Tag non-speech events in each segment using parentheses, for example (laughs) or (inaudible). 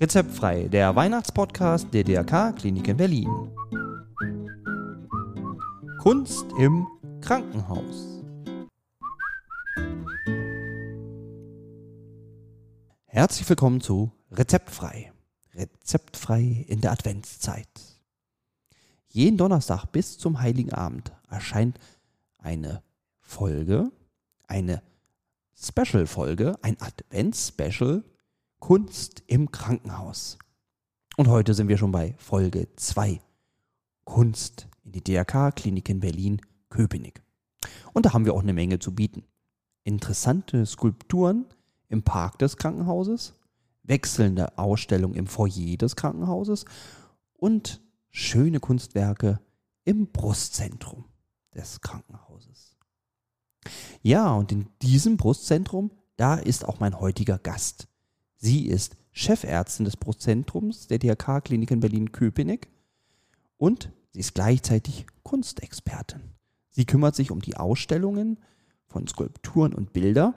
Rezeptfrei, der Weihnachtspodcast der DRK Klinik in Berlin. Kunst im Krankenhaus. Herzlich willkommen zu Rezeptfrei. Rezeptfrei in der Adventszeit. Jeden Donnerstag bis zum Heiligen Abend erscheint eine Folge, eine Special-Folge, ein Advents-Special Kunst im Krankenhaus. Und heute sind wir schon bei Folge 2. Kunst in die DRK-Klinik in Berlin-Köpenick. Und da haben wir auch eine Menge zu bieten. Interessante Skulpturen im Park des Krankenhauses, wechselnde Ausstellungen im Foyer des Krankenhauses und schöne Kunstwerke im Brustzentrum des Krankenhauses. Ja, und in diesem Brustzentrum, da ist auch mein heutiger Gast. Sie ist Chefärztin des Brustzentrums der DRK-Klinik in Berlin-Köpenick und sie ist gleichzeitig Kunstexpertin. Sie kümmert sich um die Ausstellungen von Skulpturen und Bilder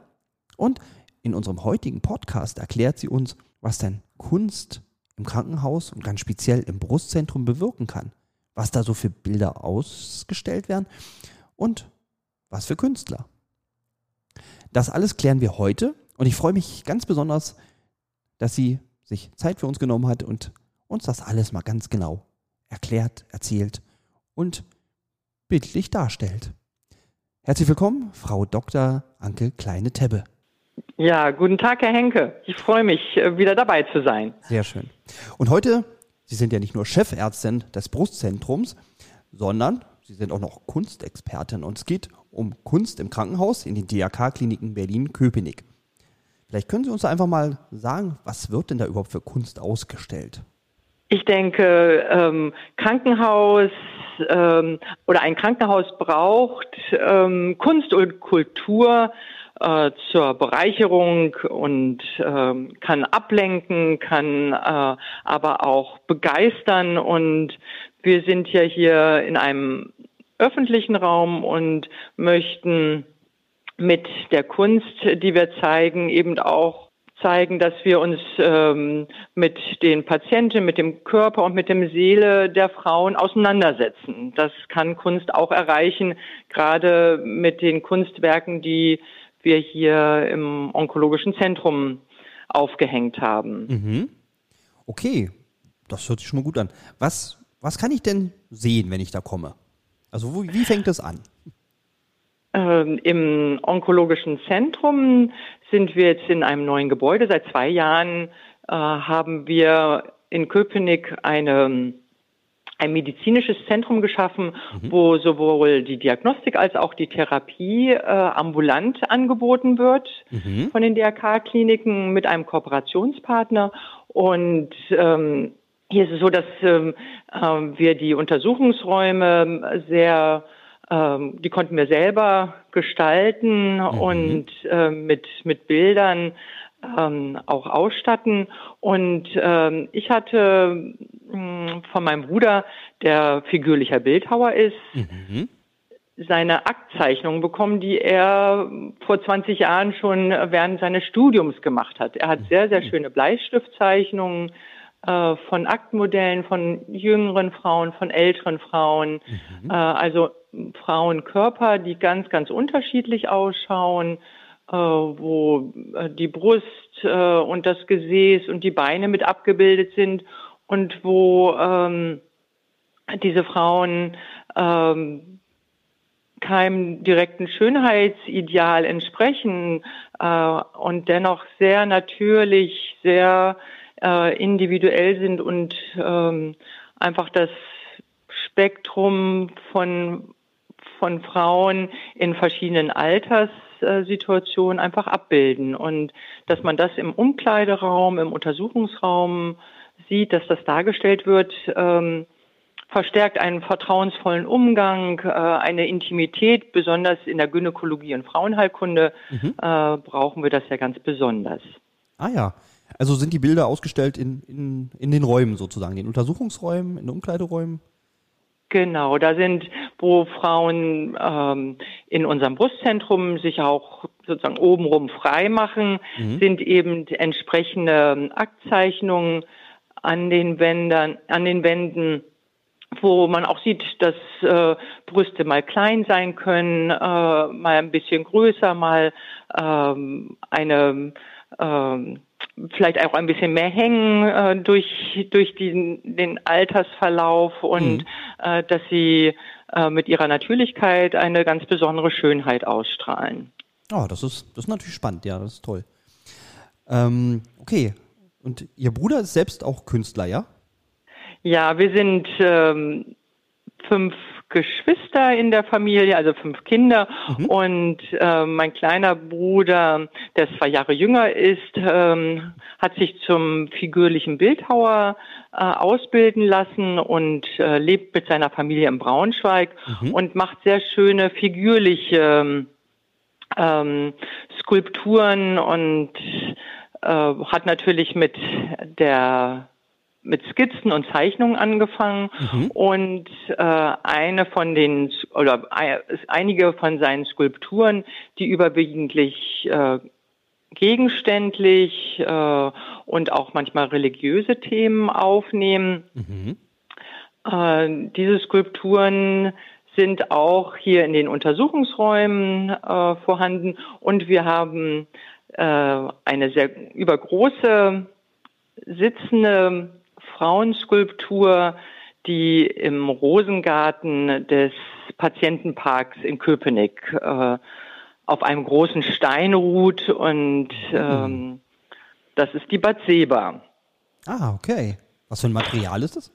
und in unserem heutigen Podcast erklärt sie uns, was denn Kunst im Krankenhaus und ganz speziell im Brustzentrum bewirken kann, was da so für Bilder ausgestellt werden und was für Künstler. Das alles klären wir heute und ich freue mich ganz besonders, dass sie sich Zeit für uns genommen hat und uns das alles mal ganz genau erklärt, erzählt und bildlich darstellt. Herzlich willkommen, Frau Dr. Anke Kleine-Tebbe. Ja, guten Tag, Herr Henke. Ich freue mich, äh, wieder dabei zu sein. Sehr schön. Und heute, Sie sind ja nicht nur Chefärztin des Brustzentrums, sondern Sie sind auch noch Kunstexpertin. Und es geht um Kunst im Krankenhaus in den DRK-Kliniken Berlin-Köpenick. Vielleicht können Sie uns einfach mal sagen, was wird denn da überhaupt für Kunst ausgestellt? Ich denke, ähm, Krankenhaus ähm, oder ein Krankenhaus braucht ähm, Kunst und Kultur äh, zur Bereicherung und ähm, kann ablenken, kann äh, aber auch begeistern. Und wir sind ja hier in einem öffentlichen Raum und möchten mit der Kunst, die wir zeigen, eben auch zeigen, dass wir uns ähm, mit den Patienten, mit dem Körper und mit dem Seele der Frauen auseinandersetzen. Das kann Kunst auch erreichen, gerade mit den Kunstwerken, die wir hier im onkologischen Zentrum aufgehängt haben. Mhm. Okay, das hört sich schon mal gut an. Was, was kann ich denn sehen, wenn ich da komme? Also wo, wie fängt es an? Ähm, Im onkologischen Zentrum sind wir jetzt in einem neuen Gebäude. Seit zwei Jahren äh, haben wir in Köpenick eine ein medizinisches Zentrum geschaffen, mhm. wo sowohl die Diagnostik als auch die Therapie äh, ambulant angeboten wird mhm. von den DRK-Kliniken mit einem Kooperationspartner. Und ähm, hier ist es so, dass ähm, äh, wir die Untersuchungsräume sehr ähm, die konnten wir selber gestalten mhm. und äh, mit, mit Bildern ähm, auch ausstatten. Und ähm, ich hatte mh, hm, von meinem Bruder, der figürlicher Bildhauer ist, mhm. seine Aktzeichnungen bekommen, die er vor 20 Jahren schon während seines Studiums gemacht hat. Er hat sehr, sehr mhm. schöne Bleistiftzeichnungen äh, von Aktmodellen von jüngeren Frauen, von älteren Frauen, mhm. äh, also Frauenkörper, die ganz, ganz unterschiedlich ausschauen äh, wo äh, die Brust äh, und das Gesäß und die Beine mit abgebildet sind und wo ähm, diese Frauen ähm, keinem direkten Schönheitsideal entsprechen äh, und dennoch sehr natürlich, sehr äh, individuell sind und ähm, einfach das Spektrum von von Frauen in verschiedenen Alterssituationen einfach abbilden und dass man das im Umkleideraum, im Untersuchungsraum sieht, dass das dargestellt wird, ähm, verstärkt einen vertrauensvollen Umgang, äh, eine Intimität, besonders in der Gynäkologie und Frauenheilkunde mhm. äh, brauchen wir das ja ganz besonders. Ah ja, also sind die Bilder ausgestellt in, in, in den Räumen sozusagen, in den Untersuchungsräumen, in den Umkleideräumen? Genau, da sind, wo Frauen ähm, in unserem Brustzentrum sich auch sozusagen obenrum frei machen, mhm. sind eben entsprechende Aktzeichnungen an den Wänden, an den Wänden wo man auch sieht, dass äh, Brüste mal klein sein können, äh, mal ein bisschen größer, mal ähm, eine ähm, vielleicht auch ein bisschen mehr hängen äh, durch durch den, den Altersverlauf und mhm. äh, dass sie äh, mit ihrer Natürlichkeit eine ganz besondere Schönheit ausstrahlen. Oh, das ist das ist natürlich spannend, ja, das ist toll. Ähm, okay, und Ihr Bruder ist selbst auch Künstler, ja? Ja, wir sind ähm, fünf Geschwister in der Familie, also fünf Kinder. Mhm. Und äh, mein kleiner Bruder, der zwei Jahre jünger ist, ähm, hat sich zum figürlichen Bildhauer äh, ausbilden lassen und äh, lebt mit seiner Familie in Braunschweig mhm. und macht sehr schöne figürliche ähm, Skulpturen und äh, hat natürlich mit der mit Skizzen und Zeichnungen angefangen mhm. und äh, eine von den oder einige von seinen Skulpturen, die überwiegend äh, gegenständlich äh, und auch manchmal religiöse Themen aufnehmen. Mhm. Äh, diese Skulpturen sind auch hier in den Untersuchungsräumen äh, vorhanden und wir haben äh, eine sehr übergroße sitzende Frauenskulptur, die im Rosengarten des Patientenparks in Köpenick äh, auf einem großen Stein ruht und ähm, das ist die Batseba. Ah, okay. Was für ein Material ist das?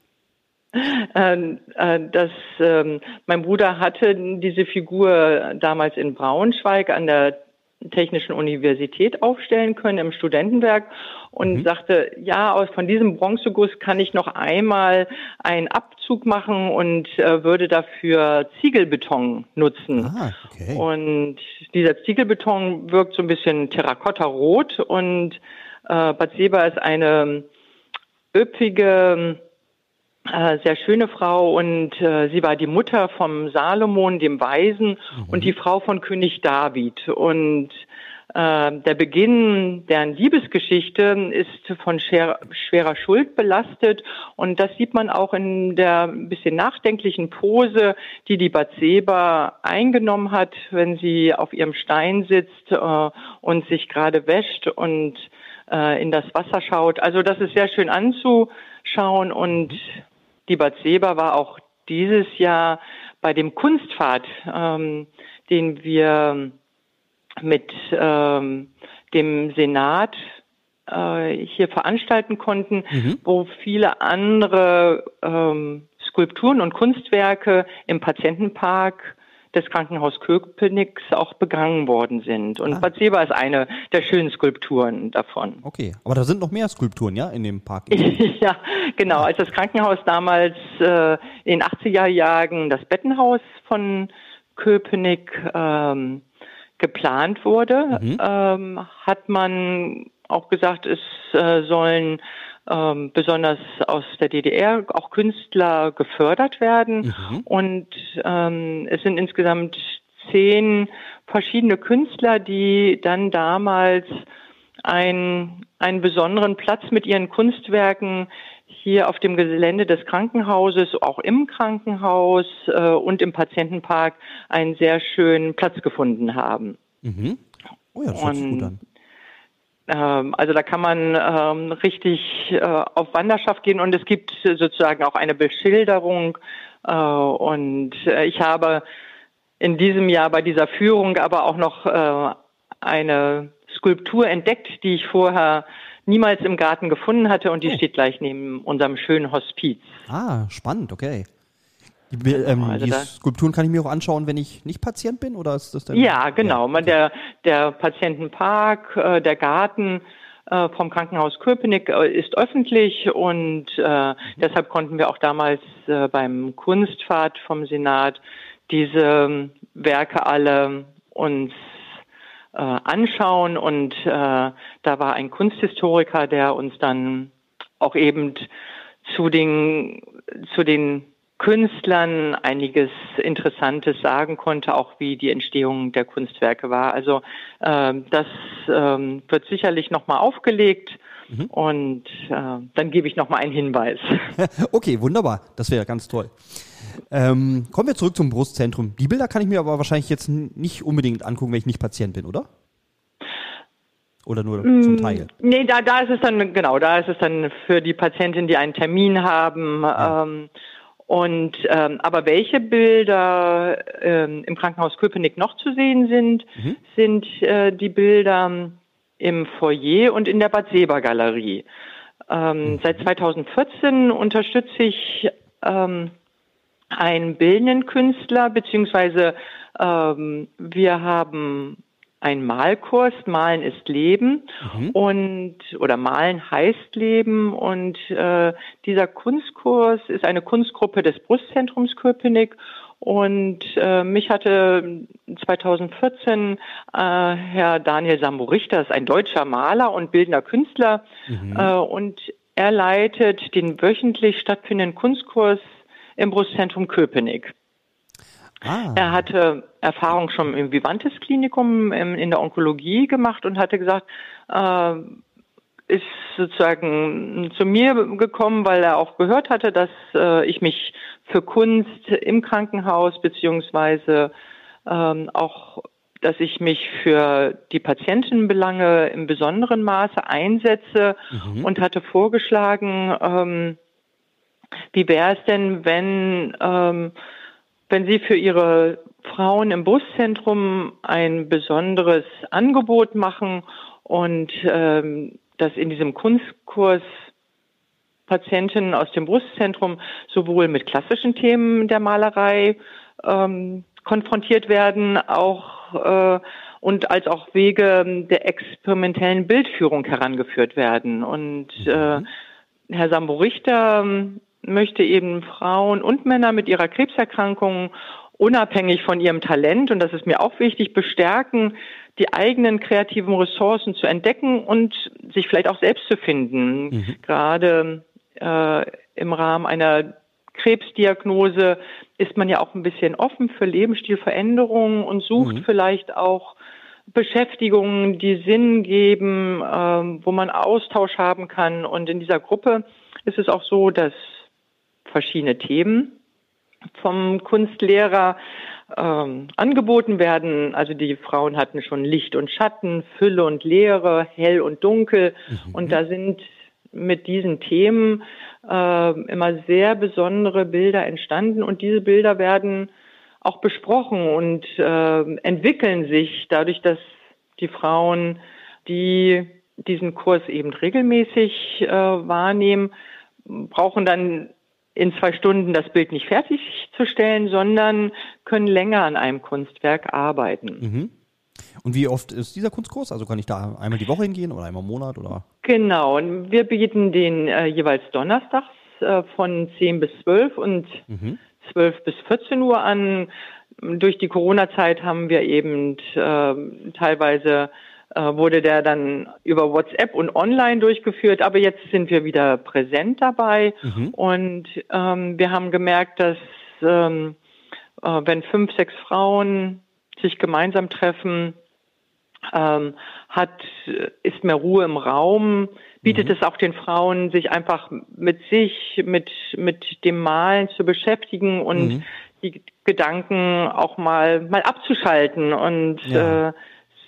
Äh, äh, das, äh, mein Bruder hatte diese Figur damals in Braunschweig an der Technischen Universität aufstellen können im Studentenwerk und mhm. sagte, ja, aus von diesem Bronzeguss kann ich noch einmal einen Abzug machen und äh, würde dafür Ziegelbeton nutzen. Ah, okay. Und dieser Ziegelbeton wirkt so ein bisschen terrakottarot und äh, Bad Seba ist eine üppige sehr schöne Frau und äh, sie war die Mutter vom Salomon, dem Weisen mhm. und die Frau von König David. Und äh, der Beginn deren Liebesgeschichte ist von schwer, schwerer Schuld belastet und das sieht man auch in der ein bisschen nachdenklichen Pose, die die Batseba eingenommen hat, wenn sie auf ihrem Stein sitzt äh, und sich gerade wäscht und äh, in das Wasser schaut. Also das ist sehr schön anzuschauen und die Bad Seba war auch dieses Jahr bei dem Kunstpfad, ähm, den wir mit ähm, dem Senat äh, hier veranstalten konnten, mhm. wo viele andere ähm, Skulpturen und Kunstwerke im Patientenpark des Krankenhaus Köpenick auch begangen worden sind. Und ah. Bad Seba ist eine der schönen Skulpturen davon. Okay, aber da sind noch mehr Skulpturen, ja, in dem Park? (laughs) ja, genau. Als das Krankenhaus damals äh, in den 80er Jahren das Bettenhaus von Köpenick ähm, geplant wurde, mhm. ähm, hat man auch gesagt, es äh, sollen ähm, besonders aus der DDR auch Künstler gefördert werden. Mhm. Und ähm, es sind insgesamt zehn verschiedene Künstler, die dann damals ein, einen besonderen Platz mit ihren Kunstwerken hier auf dem Gelände des Krankenhauses, auch im Krankenhaus äh, und im Patientenpark einen sehr schönen Platz gefunden haben. Mhm. Oh ja, das hört sich gut an. Ähm, also da kann man ähm, richtig äh, auf Wanderschaft gehen und es gibt sozusagen auch eine Beschilderung. Äh, und äh, ich habe in diesem Jahr bei dieser Führung aber auch noch äh, eine Skulptur entdeckt, die ich vorher niemals im Garten gefunden hatte und die oh. steht gleich neben unserem schönen Hospiz. Ah, spannend, okay. Die, ähm, also die Skulpturen kann ich mir auch anschauen, wenn ich nicht Patient bin, oder ist das dann? Ja, genau. Ja. Der, der Patientenpark, äh, der Garten äh, vom Krankenhaus Köpenick äh, ist öffentlich und mhm. deshalb konnten wir auch damals beim Kunstpfad vom Senat diese ähm, Werke alle uns anschauen und da war ein Kunsthistoriker, der uns dann auch eben zu den zu den Künstlern einiges Interessantes sagen konnte, auch wie die Entstehung der Kunstwerke war. Also äh, das äh, wird sicherlich nochmal aufgelegt. Mhm. Und äh, dann gebe ich nochmal einen Hinweis. (laughs) okay, wunderbar. Das wäre ganz toll. Ähm, kommen wir zurück zum Brustzentrum. Die Bilder kann ich mir aber wahrscheinlich jetzt nicht unbedingt angucken, wenn ich nicht Patient bin, oder? Oder nur mm, zum Teil? Nee, da, da ist es dann, genau, da ist es dann für die Patientin, die einen Termin haben. Ja. Ähm, und ähm, aber welche Bilder ähm, im Krankenhaus Köpenick noch zu sehen sind, mhm. sind äh, die Bilder im Foyer und in der Bad Seba Galerie. Ähm, mhm. Seit 2014 unterstütze ich ähm, einen bildenden Künstler, beziehungsweise ähm, wir haben ein Malkurs, Malen ist Leben mhm. und oder Malen heißt Leben und äh, dieser Kunstkurs ist eine Kunstgruppe des Brustzentrums Köpenick und äh, mich hatte 2014 äh, Herr Daniel Sambo-Richter, ist ein deutscher Maler und bildender Künstler mhm. äh, und er leitet den wöchentlich stattfindenden Kunstkurs im Brustzentrum Köpenick. Ah. Er hatte Erfahrung schon im Vivantes Klinikum in der Onkologie gemacht und hatte gesagt, äh, ist sozusagen zu mir gekommen, weil er auch gehört hatte, dass äh, ich mich für Kunst im Krankenhaus beziehungsweise ähm, auch, dass ich mich für die Patientenbelange im besonderen Maße einsetze mhm. und hatte vorgeschlagen, ähm, wie wäre es denn, wenn ähm, wenn Sie für Ihre Frauen im Buszentrum ein besonderes Angebot machen und ähm, dass in diesem Kunstkurs Patienten aus dem Brustzentrum sowohl mit klassischen Themen der Malerei ähm, konfrontiert werden, auch äh, und als auch Wege der experimentellen Bildführung herangeführt werden. Und äh, mhm. Herr Sambo Richter möchte eben Frauen und Männer mit ihrer Krebserkrankung unabhängig von ihrem Talent, und das ist mir auch wichtig, bestärken, die eigenen kreativen Ressourcen zu entdecken und sich vielleicht auch selbst zu finden. Mhm. Gerade äh, im Rahmen einer Krebsdiagnose ist man ja auch ein bisschen offen für Lebensstilveränderungen und sucht mhm. vielleicht auch Beschäftigungen, die Sinn geben, äh, wo man Austausch haben kann. Und in dieser Gruppe ist es auch so, dass verschiedene Themen vom Kunstlehrer ähm, angeboten werden. Also die Frauen hatten schon Licht und Schatten, Fülle und Leere, hell und dunkel. Mhm. Und da sind mit diesen Themen äh, immer sehr besondere Bilder entstanden und diese Bilder werden auch besprochen und äh, entwickeln sich dadurch, dass die Frauen, die diesen Kurs eben regelmäßig äh, wahrnehmen, brauchen dann in zwei Stunden das Bild nicht fertigzustellen, sondern können länger an einem Kunstwerk arbeiten. Mhm. Und wie oft ist dieser Kunstkurs? Also kann ich da einmal die Woche hingehen oder einmal im Monat oder? Genau, wir bieten den äh, jeweils donnerstags äh, von 10 bis 12 und mhm. 12 bis 14 Uhr an. Durch die Corona-Zeit haben wir eben äh, teilweise wurde der dann über WhatsApp und online durchgeführt, aber jetzt sind wir wieder präsent dabei mhm. und ähm, wir haben gemerkt, dass ähm, äh, wenn fünf, sechs Frauen sich gemeinsam treffen, ähm, hat, ist mehr Ruhe im Raum, bietet mhm. es auch den Frauen, sich einfach mit sich, mit, mit dem Malen zu beschäftigen und mhm. die Gedanken auch mal, mal abzuschalten und ja. äh,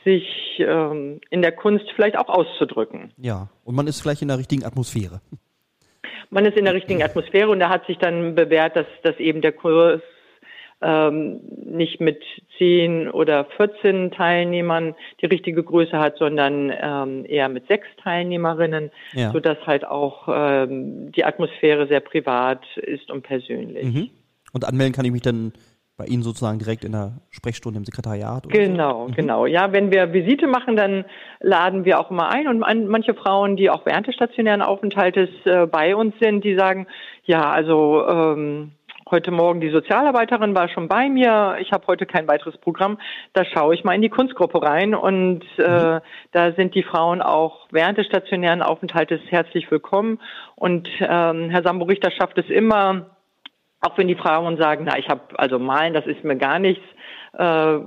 sich ähm, in der Kunst vielleicht auch auszudrücken. Ja, und man ist vielleicht in der richtigen Atmosphäre. Man ist in der richtigen Atmosphäre und da hat sich dann bewährt, dass, dass eben der Kurs ähm, nicht mit zehn oder 14 Teilnehmern die richtige Größe hat, sondern ähm, eher mit sechs Teilnehmerinnen, ja. sodass halt auch ähm, die Atmosphäre sehr privat ist und persönlich. Mhm. Und anmelden kann ich mich dann bei Ihnen sozusagen direkt in der Sprechstunde im Sekretariat? genau, so? mhm. genau. Ja, wenn wir Visite machen, dann laden wir auch immer ein und manche Frauen, die auch während des stationären Aufenthaltes äh, bei uns sind, die sagen, ja, also ähm, heute Morgen die Sozialarbeiterin war schon bei mir, ich habe heute kein weiteres Programm, da schaue ich mal in die Kunstgruppe rein und äh, mhm. da sind die Frauen auch während des stationären Aufenthaltes herzlich willkommen und ähm, Herr Sambo Richter schafft es immer, auch wenn die Frauen sagen, na, ich habe also malen, das ist mir gar nichts, äh,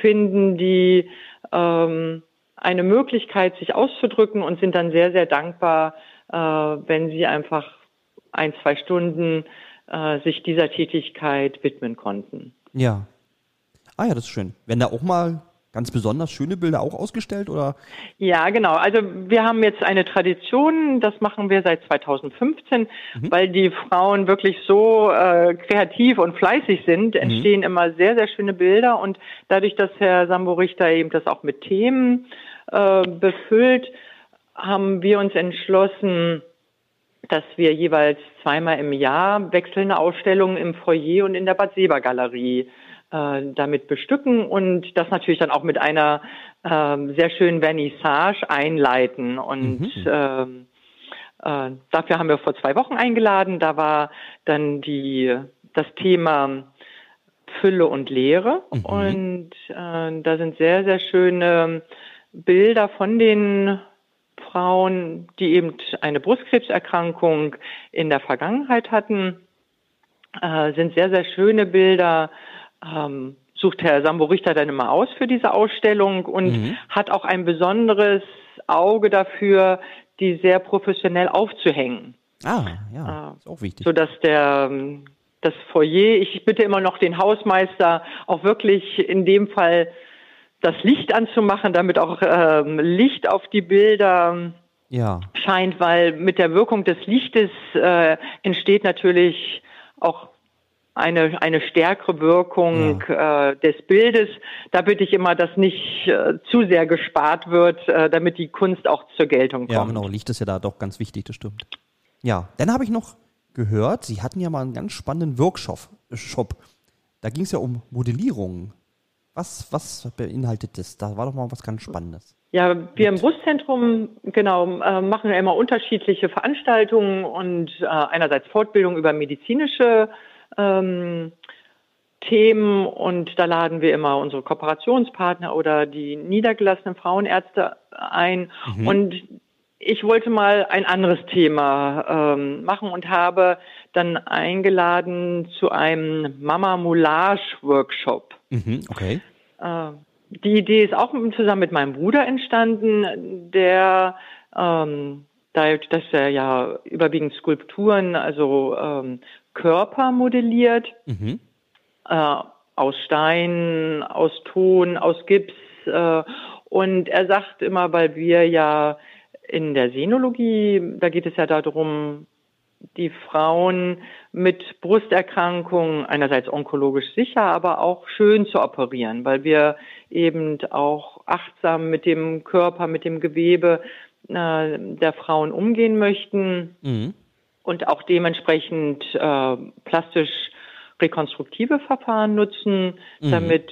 finden die ähm, eine Möglichkeit, sich auszudrücken und sind dann sehr, sehr dankbar, äh, wenn sie einfach ein, zwei Stunden äh, sich dieser Tätigkeit widmen konnten. Ja. Ah ja, das ist schön. Werden da auch mal ganz besonders schöne Bilder auch ausgestellt oder? Ja, genau. Also wir haben jetzt eine Tradition, das machen wir seit 2015, mhm. weil die Frauen wirklich so äh, kreativ und fleißig sind, mhm. entstehen mhm. immer sehr, sehr schöne Bilder und dadurch, dass Herr Sambo Richter eben das auch mit Themen äh, befüllt, haben wir uns entschlossen, dass wir jeweils zweimal im Jahr wechselnde Ausstellungen im Foyer und in der Bad Seber Galerie äh, damit bestücken und das natürlich dann auch mit einer äh, sehr schönen Vernissage einleiten. Und mhm. ähm, äh, dafür haben wir vor zwei Wochen eingeladen. Da war dann die das Thema Fülle und Leere mhm. und äh, da sind sehr sehr schöne Bilder von den Frauen, die eben eine Brustkrebserkrankung in der Vergangenheit hatten, äh, sind sehr, sehr schöne Bilder. Ähm, sucht Herr Sambo Richter dann immer aus für diese Ausstellung und mhm. hat auch ein besonderes Auge dafür, die sehr professionell aufzuhängen. Ah, ja, äh, ist auch wichtig. Sodass der, das Foyer, ich bitte immer noch den Hausmeister auch wirklich in dem Fall das Licht anzumachen, damit auch ähm, Licht auf die Bilder ja. scheint, weil mit der Wirkung des Lichtes äh, entsteht natürlich auch eine, eine stärkere Wirkung ja. äh, des Bildes. Da bitte ich immer, dass nicht äh, zu sehr gespart wird, äh, damit die Kunst auch zur Geltung kommt. Ja, genau. Licht ist ja da doch ganz wichtig, das stimmt. Ja, dann habe ich noch gehört, Sie hatten ja mal einen ganz spannenden Workshop. Shop. Da ging es ja um Modellierung. Was, was beinhaltet das? Da war doch mal was ganz Spannendes. Ja, wir im Brustzentrum, genau, äh, machen ja immer unterschiedliche Veranstaltungen und äh, einerseits Fortbildung über medizinische ähm, Themen und da laden wir immer unsere Kooperationspartner oder die niedergelassenen Frauenärzte ein. Mhm. Und ich wollte mal ein anderes Thema ähm, machen und habe dann eingeladen zu einem Mama Moulage Workshop. Mhm, okay. Äh, die Idee ist auch zusammen mit meinem Bruder entstanden, der ähm, dass er ja überwiegend Skulpturen, also ähm, Körper modelliert, mhm. äh, aus Stein, aus Ton, aus Gips. Äh, und er sagt immer, weil wir ja in der Senologie, da geht es ja darum, die Frauen mit Brusterkrankungen einerseits onkologisch sicher, aber auch schön zu operieren, weil wir eben auch achtsam mit dem Körper, mit dem Gewebe äh, der Frauen umgehen möchten mhm. Und auch dementsprechend äh, plastisch rekonstruktive Verfahren nutzen, mhm. damit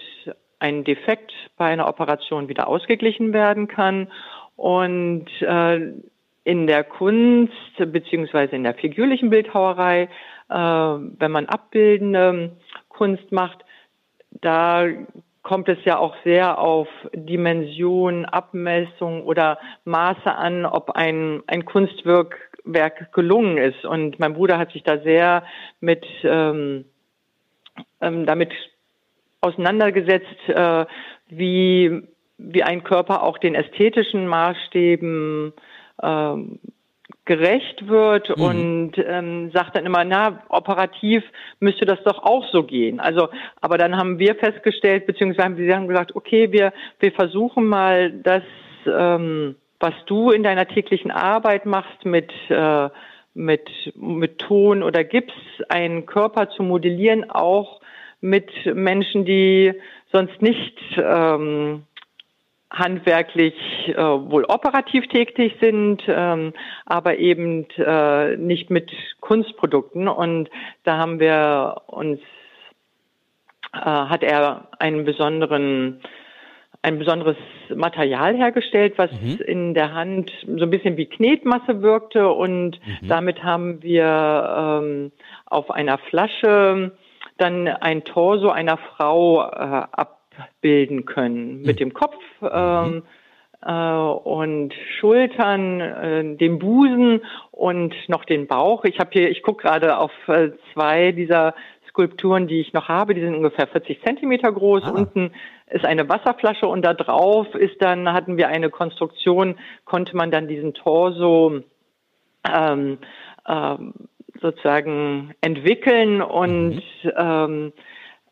ein Defekt bei einer Operation wieder ausgeglichen werden kann. Und äh, in der Kunst beziehungsweise in der figürlichen Bildhauerei, äh, wenn man abbildende Kunst macht, da kommt es ja auch sehr auf Dimension, Abmessung oder Maße an, ob ein, ein Kunstwerk Werk gelungen ist. Und mein Bruder hat sich da sehr mit ähm, ähm, damit auseinandergesetzt, äh, wie wie ein Körper auch den ästhetischen Maßstäben ähm, gerecht wird mhm. und ähm, sagt dann immer, na, operativ müsste das doch auch so gehen. Also, aber dann haben wir festgestellt, beziehungsweise wir haben gesagt, okay, wir, wir versuchen mal das, ähm, was du in deiner täglichen Arbeit machst mit, äh, mit, mit Ton oder Gips, einen Körper zu modellieren, auch mit Menschen, die sonst nicht ähm, handwerklich äh, wohl operativ tätig sind, ähm, aber eben äh, nicht mit Kunstprodukten. Und da haben wir uns, äh, hat er einen besonderen ein besonderes Material hergestellt, was mhm. in der Hand so ein bisschen wie Knetmasse wirkte und mhm. damit haben wir ähm, auf einer Flasche dann ein Torso einer Frau äh, ab abbilden können. Mit mhm. dem Kopf, ähm, äh, und Schultern, äh, den Busen und noch den Bauch. Ich habe hier, ich gucke gerade auf äh, zwei dieser Skulpturen, die ich noch habe. Die sind ungefähr 40 Zentimeter groß. Ah. Unten ist eine Wasserflasche und da drauf ist dann, hatten wir eine Konstruktion, konnte man dann diesen Torso ähm, ähm, sozusagen entwickeln und mhm. ähm,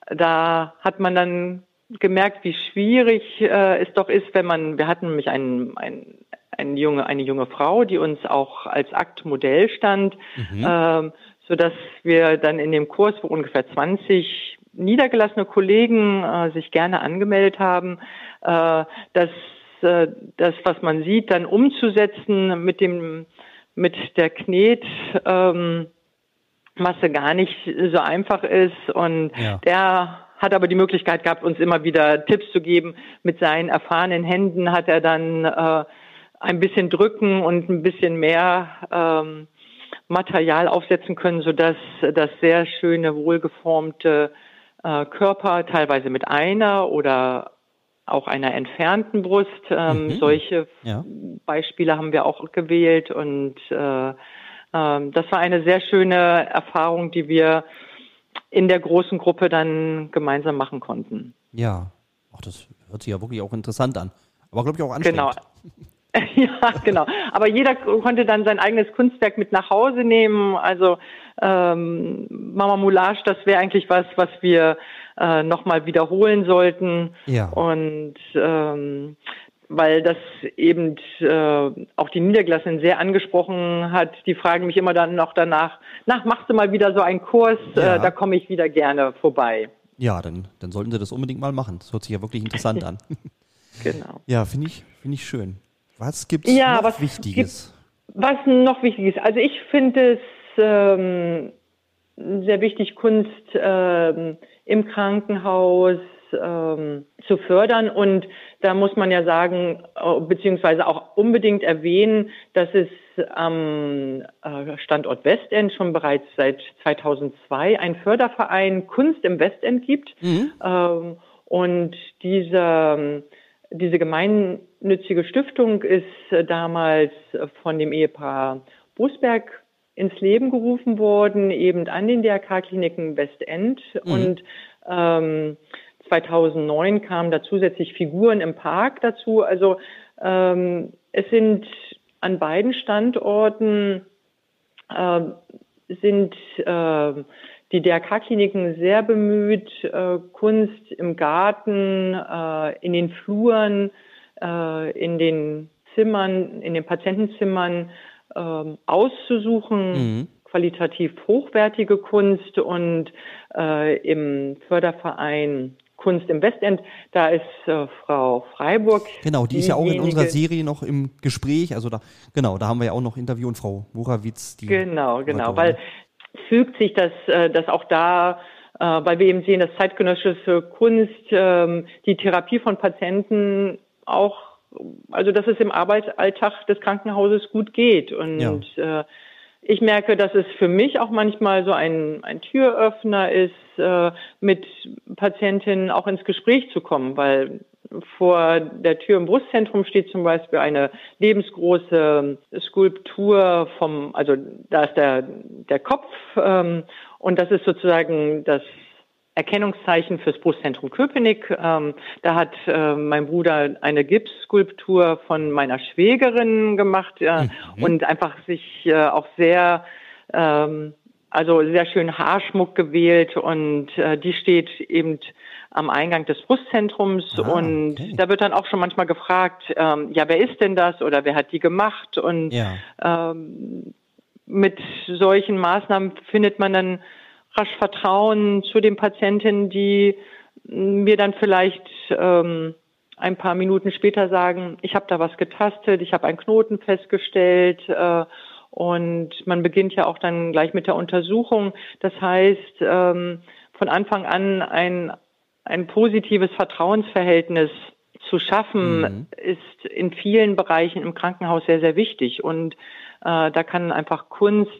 da hat man dann gemerkt, wie schwierig äh, es doch ist, wenn man, wir hatten nämlich einen, einen, eine, junge, eine junge Frau, die uns auch als Aktmodell stand, mhm. ähm, so dass wir dann in dem Kurs, wo ungefähr 20 niedergelassene Kollegen äh, sich gerne angemeldet haben, äh, dass äh, das, was man sieht, dann umzusetzen mit dem mit der Knet ähm, Masse gar nicht so einfach ist und ja. der hat aber die Möglichkeit gehabt, uns immer wieder Tipps zu geben. Mit seinen erfahrenen Händen hat er dann äh, ein bisschen drücken und ein bisschen mehr ähm, Material aufsetzen können, sodass das sehr schöne, wohlgeformte äh, Körper, teilweise mit einer oder auch einer entfernten Brust. Ähm, mhm. Solche ja. Beispiele haben wir auch gewählt und äh, äh, das war eine sehr schöne Erfahrung, die wir in der großen Gruppe dann gemeinsam machen konnten. Ja, Ach, das hört sich ja wirklich auch interessant an. Aber glaube ich auch anstrengend. Genau. (laughs) (laughs) ja, genau. Aber jeder konnte dann sein eigenes Kunstwerk mit nach Hause nehmen. Also ähm, Mama Moulage, das wäre eigentlich was, was wir äh, nochmal wiederholen sollten. Ja. Und ähm, weil das eben äh, auch die Niedergelassenen sehr angesprochen hat. Die fragen mich immer dann noch danach, nach, machst du mal wieder so einen Kurs, äh, ja. äh, da komme ich wieder gerne vorbei. Ja, dann, dann sollten Sie das unbedingt mal machen. Das hört sich ja wirklich interessant (laughs) an. genau. Ja, finde ich, finde ich schön. Was gibt es ja, noch was Wichtiges? Gibt, was noch Wichtiges? Also ich finde es ähm, sehr wichtig, Kunst ähm, im Krankenhaus ähm, zu fördern. Und da muss man ja sagen, äh, beziehungsweise auch unbedingt erwähnen, dass es am äh, Standort Westend schon bereits seit 2002 ein Förderverein Kunst im Westend gibt. Mhm. Ähm, und diese, diese gemeinnützige Stiftung ist damals von dem Ehepaar Busberg ins Leben gerufen worden, eben an den DRK-Kliniken Westend. Mhm. Und ähm, 2009 kamen da zusätzlich Figuren im Park dazu. Also ähm, es sind an beiden Standorten äh, sind äh, die DRK-Kliniken sehr bemüht, äh, Kunst im Garten, äh, in den Fluren, äh, in den Zimmern, in den Patientenzimmern ähm, auszusuchen. Mhm qualitativ hochwertige Kunst und äh, im Förderverein Kunst im Westend. Da ist äh, Frau Freiburg. Genau, die ist ja auch in unserer Serie noch im Gespräch. Also da, genau, da haben wir ja auch noch Interview und Frau Wurawitz. Die genau, genau, weil fügt sich das, äh, das auch da, äh, weil wir eben sehen, dass zeitgenössische Kunst ähm, die Therapie von Patienten auch, also dass es im Arbeitsalltag des Krankenhauses gut geht und ja. äh, ich merke, dass es für mich auch manchmal so ein, ein Türöffner ist, äh, mit Patientinnen auch ins Gespräch zu kommen, weil vor der Tür im Brustzentrum steht zum Beispiel eine lebensgroße Skulptur vom, also da ist der, der Kopf ähm, und das ist sozusagen das Erkennungszeichen fürs Brustzentrum Köpenick. Ähm, da hat äh, mein Bruder eine Gipsskulptur von meiner Schwägerin gemacht äh, mhm. und einfach sich äh, auch sehr, ähm, also sehr schön Haarschmuck gewählt und äh, die steht eben am Eingang des Brustzentrums ah, und okay. da wird dann auch schon manchmal gefragt, ähm, ja, wer ist denn das oder wer hat die gemacht und ja. ähm, mit solchen Maßnahmen findet man dann rasch Vertrauen zu den Patientinnen, die mir dann vielleicht ähm, ein paar Minuten später sagen, ich habe da was getastet, ich habe einen Knoten festgestellt äh, und man beginnt ja auch dann gleich mit der Untersuchung. Das heißt, ähm, von Anfang an ein, ein positives Vertrauensverhältnis zu schaffen, mhm. ist in vielen Bereichen im Krankenhaus sehr, sehr wichtig. Und äh, da kann einfach Kunst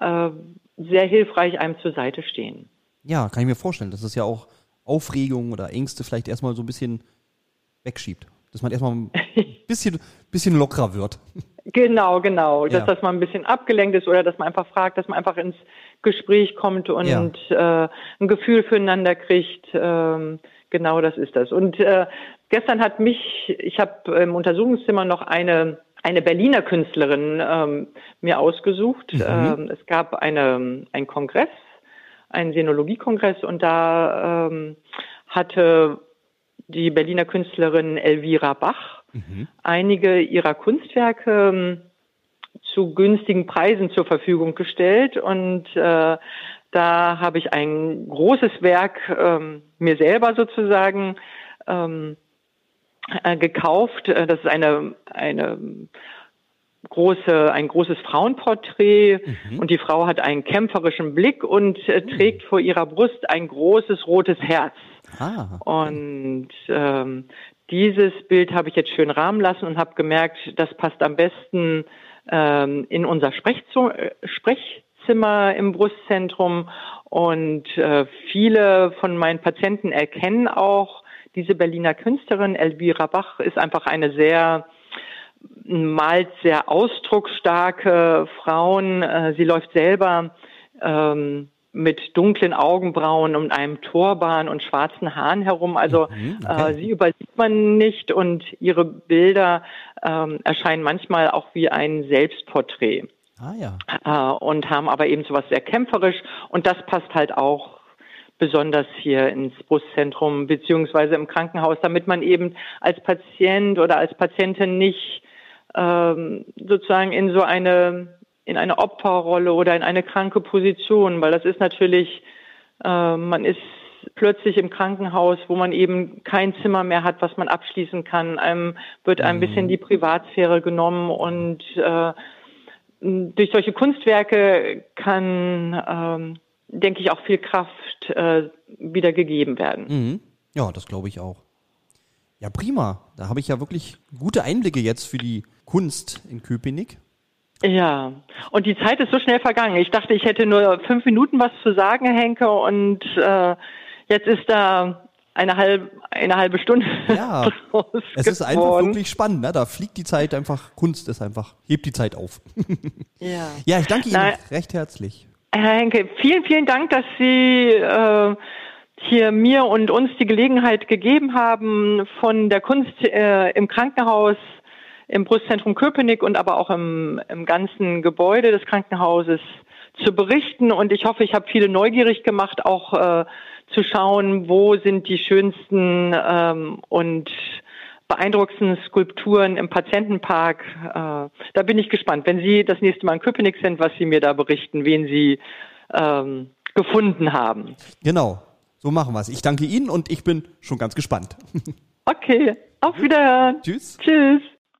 äh, sehr hilfreich einem zur Seite stehen. Ja, kann ich mir vorstellen, dass es ja auch Aufregung oder Ängste vielleicht erstmal so ein bisschen wegschiebt. Dass man erstmal (laughs) bisschen, bisschen lockerer wird. Genau, genau. Ja. Dass das mal ein bisschen abgelenkt ist oder dass man einfach fragt, dass man einfach ins Gespräch kommt und Ja. äh, ein Gefühl füreinander kriegt. Ähm, genau das ist das. Und äh, gestern hat mich, ich habe im Untersuchungszimmer noch eine eine Berliner Künstlerin ähm, mir ausgesucht. Mhm. Ähm, es gab eine, einen Kongress, einen Sinologiekongress und da ähm, hatte die Berliner Künstlerin Elvira Bach einige ihrer Kunstwerke ähm, zu günstigen Preisen zur Verfügung gestellt und äh, da habe ich ein großes Werk ähm, mir selber sozusagen ähm, äh, gekauft. Äh, Das ist eine eine große ein großes Frauenporträt und die Frau hat einen kämpferischen Blick und äh, trägt vor ihrer Brust ein großes rotes Herz. Ah, Und ähm, dieses Bild habe ich jetzt schön rahmen lassen und habe gemerkt, das passt am besten ähm, in unser Sprechzo äh, Sprechzimmer im Brustzentrum. Und äh, viele von meinen Patienten erkennen auch diese Berliner Künstlerin. Elvira Bach ist einfach eine sehr malt sehr ausdrucksstarke Frauen. Äh, Sie läuft selber ähm, mit dunklen Augenbrauen und einem Turban und schwarzen Haaren herum. Also Mhm, okay. äh, sie übersieht man nicht und ihre Bilder ähm, erscheinen manchmal auch wie ein Selbstporträt ah ja. äh, und haben aber eben sowas sehr kämpferisch und das passt halt auch besonders hier ins Brustzentrum beziehungsweise im Krankenhaus, damit man eben als Patient oder als Patientin nicht ähm, sozusagen in so eine in eine Opferrolle oder in eine kranke Position, weil das ist natürlich, äh, man ist plötzlich im Krankenhaus, wo man eben kein Zimmer mehr hat, was man abschließen kann. Einem wird ein bisschen die Privatsphäre genommen und äh, durch solche Kunstwerke kann, ähm, denke ich, auch viel Kraft äh, wieder gegeben werden. Mhm. Ja, das glaube ich auch. Ja, prima. Da habe ich ja wirklich gute Einblicke jetzt für die Kunst in Köpenick. Ja, und die Zeit ist so schnell vergangen. Ich dachte, ich hätte nur fünf Minuten was zu sagen, Herr Henke, und äh, jetzt ist da eine halbe, eine halbe Stunde Ja, (laughs) Es ist einfach wirklich spannend. Ne? Da fliegt die Zeit einfach, Kunst ist einfach, hebt die Zeit auf. Ja. (laughs) Ja, ich danke Ihnen Nein. recht herzlich. Herr Henke, vielen, vielen Dank, dass Sie äh, hier mir und uns die Gelegenheit gegeben haben, von der Kunst äh, im Krankenhaus, im Brustzentrum Köpenick und aber auch im, im ganzen Gebäude des Krankenhauses zu berichten. Und ich hoffe, ich habe viele neugierig gemacht, auch äh, zu schauen, wo sind die schönsten ähm, und beeindruckendsten Skulpturen im Patientenpark. Äh, da bin ich gespannt, wenn Sie das nächste Mal in Köpenick sind, was Sie mir da berichten, wen Sie ähm, gefunden haben. Genau, so machen wir es. Ich danke Ihnen und ich bin schon ganz gespannt. (laughs) Okay, auf Wiederhören. Tschüss. Tschüss.